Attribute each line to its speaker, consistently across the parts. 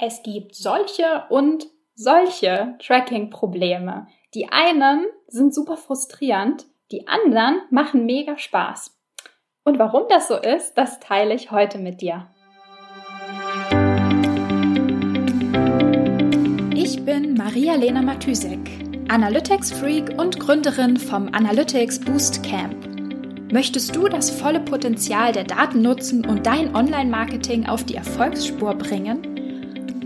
Speaker 1: Es gibt solche und solche Tracking-Probleme. Die einen sind super frustrierend, die anderen machen mega Spaß. Und warum das so ist, das teile ich heute mit dir. Ich bin Maria-Lena Matysek, Analytics-Freak und Gründerin vom Analytics Boost Camp. Möchtest du das volle Potenzial der Daten nutzen und dein Online-Marketing auf die Erfolgsspur bringen?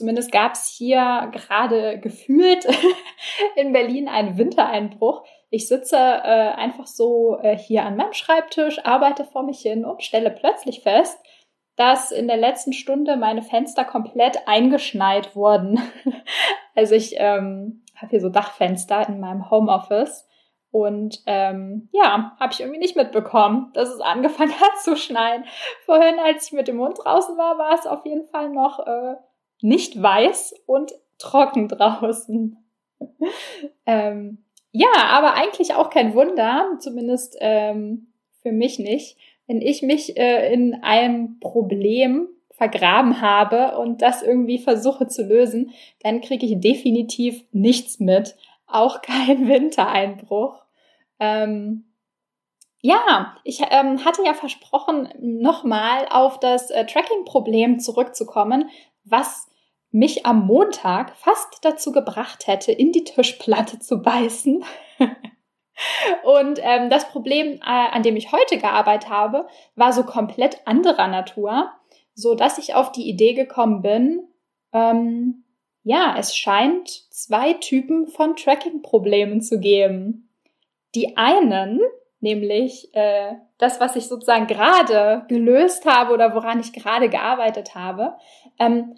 Speaker 1: Zumindest gab es hier gerade gefühlt in Berlin einen Wintereinbruch. Ich sitze äh, einfach so äh, hier an meinem Schreibtisch, arbeite vor mich hin und stelle plötzlich fest, dass in der letzten Stunde meine Fenster komplett eingeschneit wurden. also ich ähm, habe hier so Dachfenster in meinem Homeoffice und ähm, ja, habe ich irgendwie nicht mitbekommen, dass es angefangen hat zu schneien. Vorhin, als ich mit dem Hund draußen war, war es auf jeden Fall noch äh, nicht weiß und trocken draußen. ähm, ja, aber eigentlich auch kein Wunder, zumindest ähm, für mich nicht, wenn ich mich äh, in einem Problem vergraben habe und das irgendwie versuche zu lösen, dann kriege ich definitiv nichts mit, auch kein Wintereinbruch. Ähm, ja, ich ähm, hatte ja versprochen, nochmal auf das äh, Tracking-Problem zurückzukommen, was mich am Montag fast dazu gebracht hätte, in die Tischplatte zu beißen. Und ähm, das Problem, äh, an dem ich heute gearbeitet habe, war so komplett anderer Natur, so dass ich auf die Idee gekommen bin, ähm, ja, es scheint zwei Typen von Tracking-Problemen zu geben. Die einen, nämlich äh, das, was ich sozusagen gerade gelöst habe oder woran ich gerade gearbeitet habe, ähm,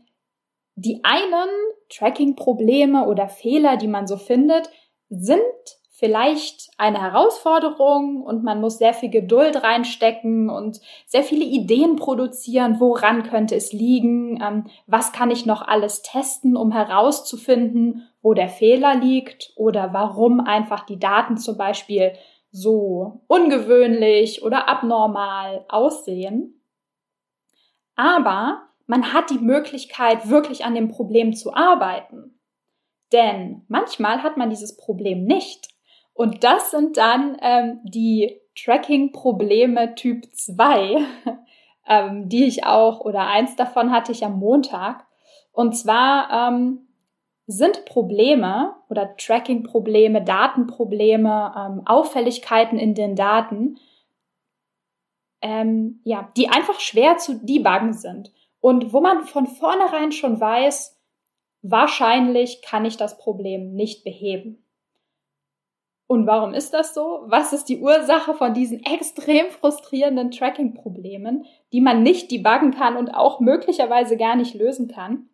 Speaker 1: die einen Tracking-Probleme oder Fehler, die man so findet, sind vielleicht eine Herausforderung und man muss sehr viel Geduld reinstecken und sehr viele Ideen produzieren, woran könnte es liegen, ähm, was kann ich noch alles testen, um herauszufinden, wo der Fehler liegt oder warum einfach die Daten zum Beispiel so ungewöhnlich oder abnormal aussehen. Aber man hat die Möglichkeit, wirklich an dem Problem zu arbeiten. Denn manchmal hat man dieses Problem nicht. Und das sind dann ähm, die Tracking-Probleme Typ 2, ähm, die ich auch, oder eins davon hatte ich am Montag. Und zwar ähm, sind Probleme oder Tracking-Probleme, Datenprobleme, ähm, Auffälligkeiten in den Daten, ähm, ja, die einfach schwer zu debuggen sind und wo man von vornherein schon weiß, wahrscheinlich kann ich das Problem nicht beheben. Und warum ist das so? Was ist die Ursache von diesen extrem frustrierenden Tracking-Problemen, die man nicht debuggen kann und auch möglicherweise gar nicht lösen kann?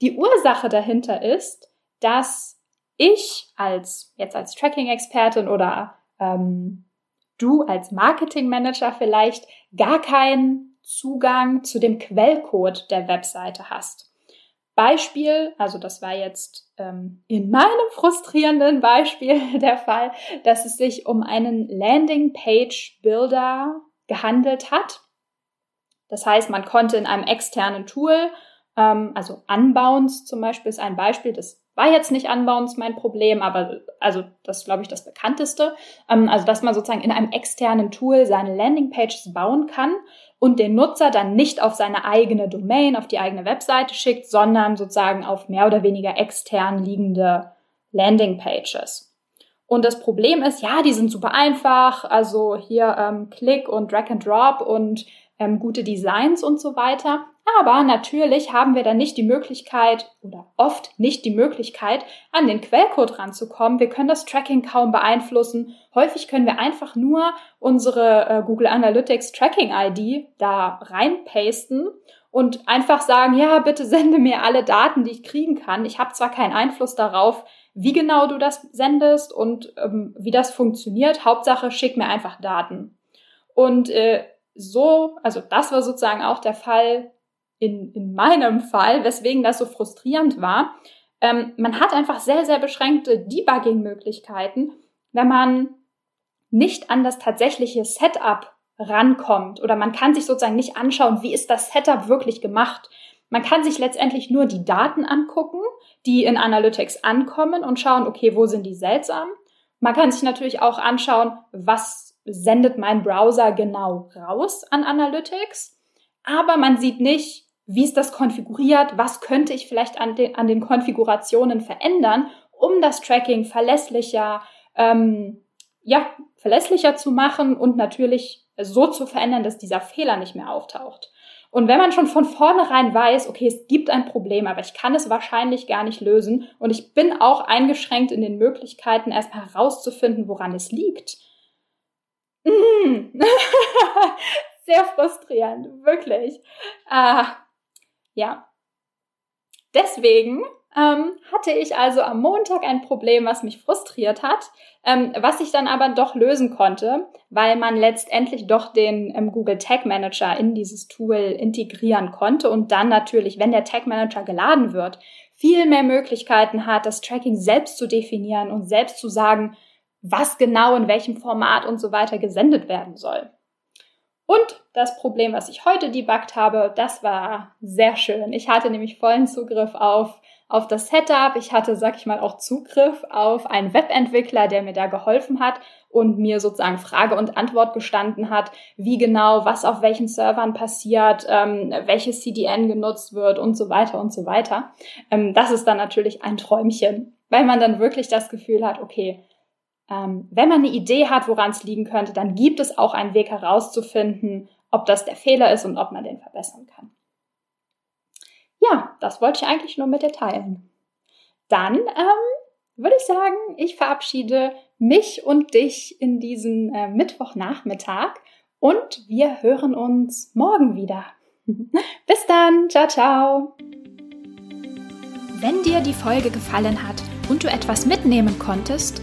Speaker 1: Die Ursache dahinter ist, dass ich als jetzt als Tracking-Expertin oder ähm, du als Marketing-Manager vielleicht gar keinen Zugang zu dem Quellcode der Webseite hast. Beispiel, also das war jetzt ähm, in meinem frustrierenden Beispiel der Fall, dass es sich um einen Landing Page Builder gehandelt hat. Das heißt, man konnte in einem externen Tool, ähm, also Unbounce zum Beispiel ist ein Beispiel, das war jetzt nicht Unbounce mein Problem, aber also das glaube ich, das bekannteste. Ähm, also, dass man sozusagen in einem externen Tool seine Landingpages bauen kann und den Nutzer dann nicht auf seine eigene Domain, auf die eigene Webseite schickt, sondern sozusagen auf mehr oder weniger extern liegende Landingpages. Und das Problem ist, ja, die sind super einfach, also hier ähm, Click und Drag and Drop und ähm, gute Designs und so weiter. Aber natürlich haben wir dann nicht die Möglichkeit oder oft nicht die Möglichkeit, an den Quellcode ranzukommen. Wir können das Tracking kaum beeinflussen. Häufig können wir einfach nur unsere äh, Google Analytics Tracking ID da reinpasten und einfach sagen, ja, bitte sende mir alle Daten, die ich kriegen kann. Ich habe zwar keinen Einfluss darauf, wie genau du das sendest und ähm, wie das funktioniert. Hauptsache, schick mir einfach Daten. Und äh, so, also das war sozusagen auch der Fall in, in meinem Fall, weswegen das so frustrierend war. Ähm, man hat einfach sehr, sehr beschränkte Debugging-Möglichkeiten, wenn man nicht an das tatsächliche Setup rankommt oder man kann sich sozusagen nicht anschauen, wie ist das Setup wirklich gemacht. Man kann sich letztendlich nur die Daten angucken, die in Analytics ankommen und schauen, okay, wo sind die seltsam. Man kann sich natürlich auch anschauen, was sendet mein Browser genau raus an Analytics. Aber man sieht nicht, wie ist das konfiguriert, was könnte ich vielleicht an den, an den Konfigurationen verändern, um das Tracking verlässlicher, ähm, ja, verlässlicher zu machen und natürlich so zu verändern, dass dieser Fehler nicht mehr auftaucht. Und wenn man schon von vornherein weiß, okay, es gibt ein Problem, aber ich kann es wahrscheinlich gar nicht lösen und ich bin auch eingeschränkt in den Möglichkeiten, erstmal herauszufinden, woran es liegt. Mm. Sehr frustrierend, wirklich. Äh, ja. Deswegen ähm, hatte ich also am Montag ein Problem, was mich frustriert hat, ähm, was ich dann aber doch lösen konnte, weil man letztendlich doch den ähm, Google Tag Manager in dieses Tool integrieren konnte und dann natürlich, wenn der Tag Manager geladen wird, viel mehr Möglichkeiten hat, das Tracking selbst zu definieren und selbst zu sagen, was genau in welchem Format und so weiter gesendet werden soll. Und das Problem, was ich heute debuggt habe, das war sehr schön. Ich hatte nämlich vollen Zugriff auf auf das Setup. Ich hatte, sag ich mal, auch Zugriff auf einen Webentwickler, der mir da geholfen hat und mir sozusagen Frage und Antwort gestanden hat, wie genau, was auf welchen Servern passiert, ähm, welches CDN genutzt wird und so weiter und so weiter. Ähm, das ist dann natürlich ein Träumchen, weil man dann wirklich das Gefühl hat, okay, ähm, wenn man eine Idee hat, woran es liegen könnte, dann gibt es auch einen Weg herauszufinden, ob das der Fehler ist und ob man den verbessern kann ja, das wollte ich eigentlich nur mit dir teilen. Dann ähm, würde ich sagen, ich verabschiede mich und dich in diesen äh, Mittwochnachmittag und wir hören uns morgen wieder. Bis dann, ciao, ciao. Wenn dir die Folge gefallen hat und du etwas mitnehmen konntest,